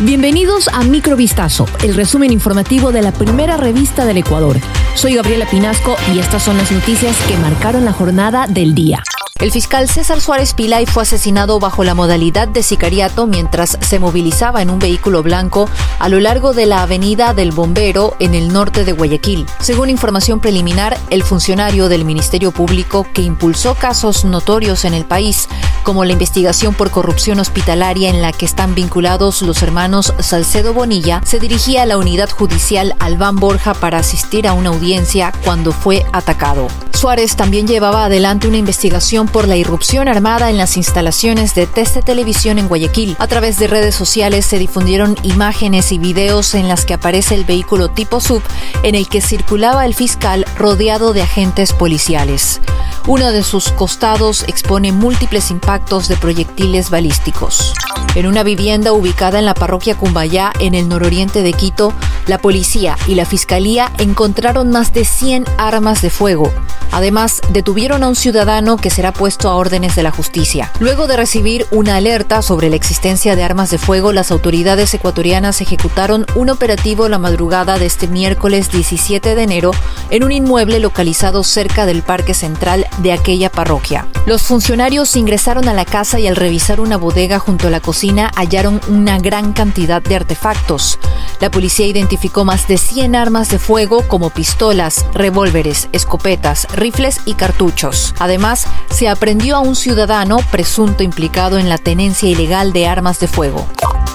Bienvenidos a Microvistazo, el resumen informativo de la primera revista del Ecuador. Soy Gabriela Pinasco y estas son las noticias que marcaron la jornada del día. El fiscal César Suárez Pilay fue asesinado bajo la modalidad de sicariato mientras se movilizaba en un vehículo blanco a lo largo de la avenida del Bombero en el norte de Guayaquil. Según información preliminar, el funcionario del Ministerio Público que impulsó casos notorios en el país, como la investigación por corrupción hospitalaria en la que están vinculados los hermanos Salcedo Bonilla, se dirigía a la unidad judicial Albán Borja para asistir a una audiencia cuando fue atacado. Suárez también llevaba adelante una investigación por la irrupción armada en las instalaciones de Teste Televisión en Guayaquil. A través de redes sociales se difundieron imágenes y videos en las que aparece el vehículo tipo sub en el que circulaba el fiscal rodeado de agentes policiales. Uno de sus costados expone múltiples impactos de proyectiles balísticos. En una vivienda ubicada en la parroquia Cumbayá, en el nororiente de Quito, la policía y la fiscalía encontraron más de 100 armas de fuego. Además, detuvieron a un ciudadano que será puesto a órdenes de la justicia. Luego de recibir una alerta sobre la existencia de armas de fuego, las autoridades ecuatorianas ejecutaron un operativo la madrugada de este miércoles 17 de enero en un inmueble localizado cerca del Parque Central de aquella parroquia. Los funcionarios ingresaron a la casa y al revisar una bodega junto a la cocina hallaron una gran cantidad de artefactos. La policía identificó más de 100 armas de fuego como pistolas, revólveres, escopetas, rifles y cartuchos. Además, se aprendió a un ciudadano presunto implicado en la tenencia ilegal de armas de fuego.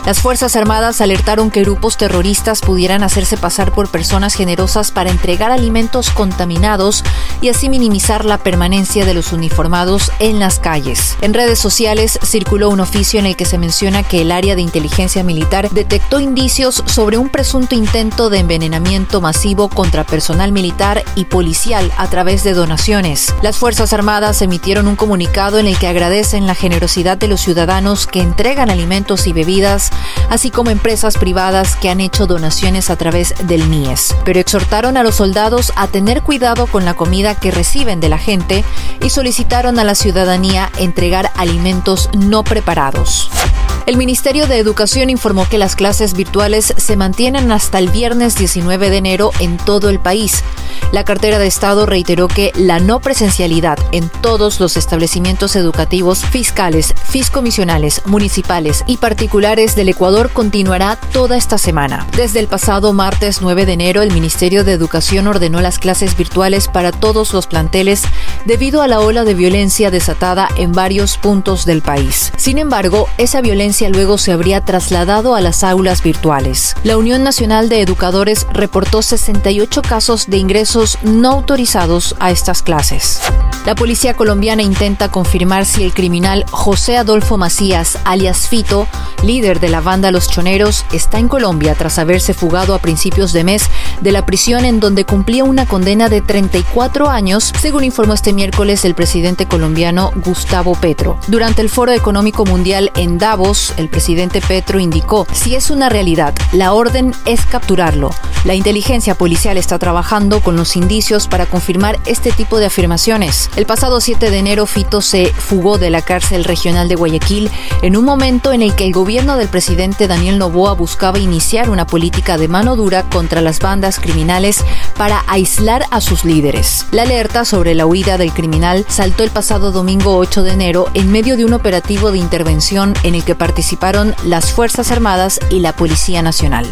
Las Fuerzas Armadas alertaron que grupos terroristas pudieran hacerse pasar por personas generosas para entregar alimentos contaminados y así minimizar la permanencia de los uniformados en las calles. En redes sociales circuló un oficio en el que se menciona que el área de inteligencia militar detectó indicios sobre un presunto intento de envenenamiento masivo contra personal militar y policial a través de donaciones. Las Fuerzas Armadas emitieron un comunicado en el que agradecen la generosidad de los ciudadanos que entregan alimentos y bebidas así como empresas privadas que han hecho donaciones a través del MIES. Pero exhortaron a los soldados a tener cuidado con la comida que reciben de la gente y solicitaron a la ciudadanía entregar alimentos no preparados. El Ministerio de Educación informó que las clases virtuales se mantienen hasta el viernes 19 de enero en todo el país. La cartera de Estado reiteró que la no presencialidad en todos los establecimientos educativos fiscales, fiscomisionales, municipales y particulares del Ecuador continuará toda esta semana. Desde el pasado martes 9 de enero, el Ministerio de Educación ordenó las clases virtuales para todos los planteles debido a la ola de violencia desatada en varios puntos del país. Sin embargo, esa violencia luego se habría trasladado a las aulas virtuales. La Unión Nacional de Educadores reportó 68 casos de no autorizados a estas clases. La policía colombiana intenta confirmar si el criminal José Adolfo Macías, alias Fito, líder de la banda Los Choneros, está en Colombia tras haberse fugado a principios de mes de la prisión en donde cumplía una condena de 34 años, según informó este miércoles el presidente colombiano Gustavo Petro. Durante el Foro Económico Mundial en Davos, el presidente Petro indicó, si es una realidad, la orden es capturarlo. La inteligencia policial está trabajando con indicios para confirmar este tipo de afirmaciones. El pasado 7 de enero, Fito se fugó de la cárcel regional de Guayaquil en un momento en el que el gobierno del presidente Daniel Novoa buscaba iniciar una política de mano dura contra las bandas criminales para aislar a sus líderes. La alerta sobre la huida del criminal saltó el pasado domingo 8 de enero en medio de un operativo de intervención en el que participaron las Fuerzas Armadas y la Policía Nacional.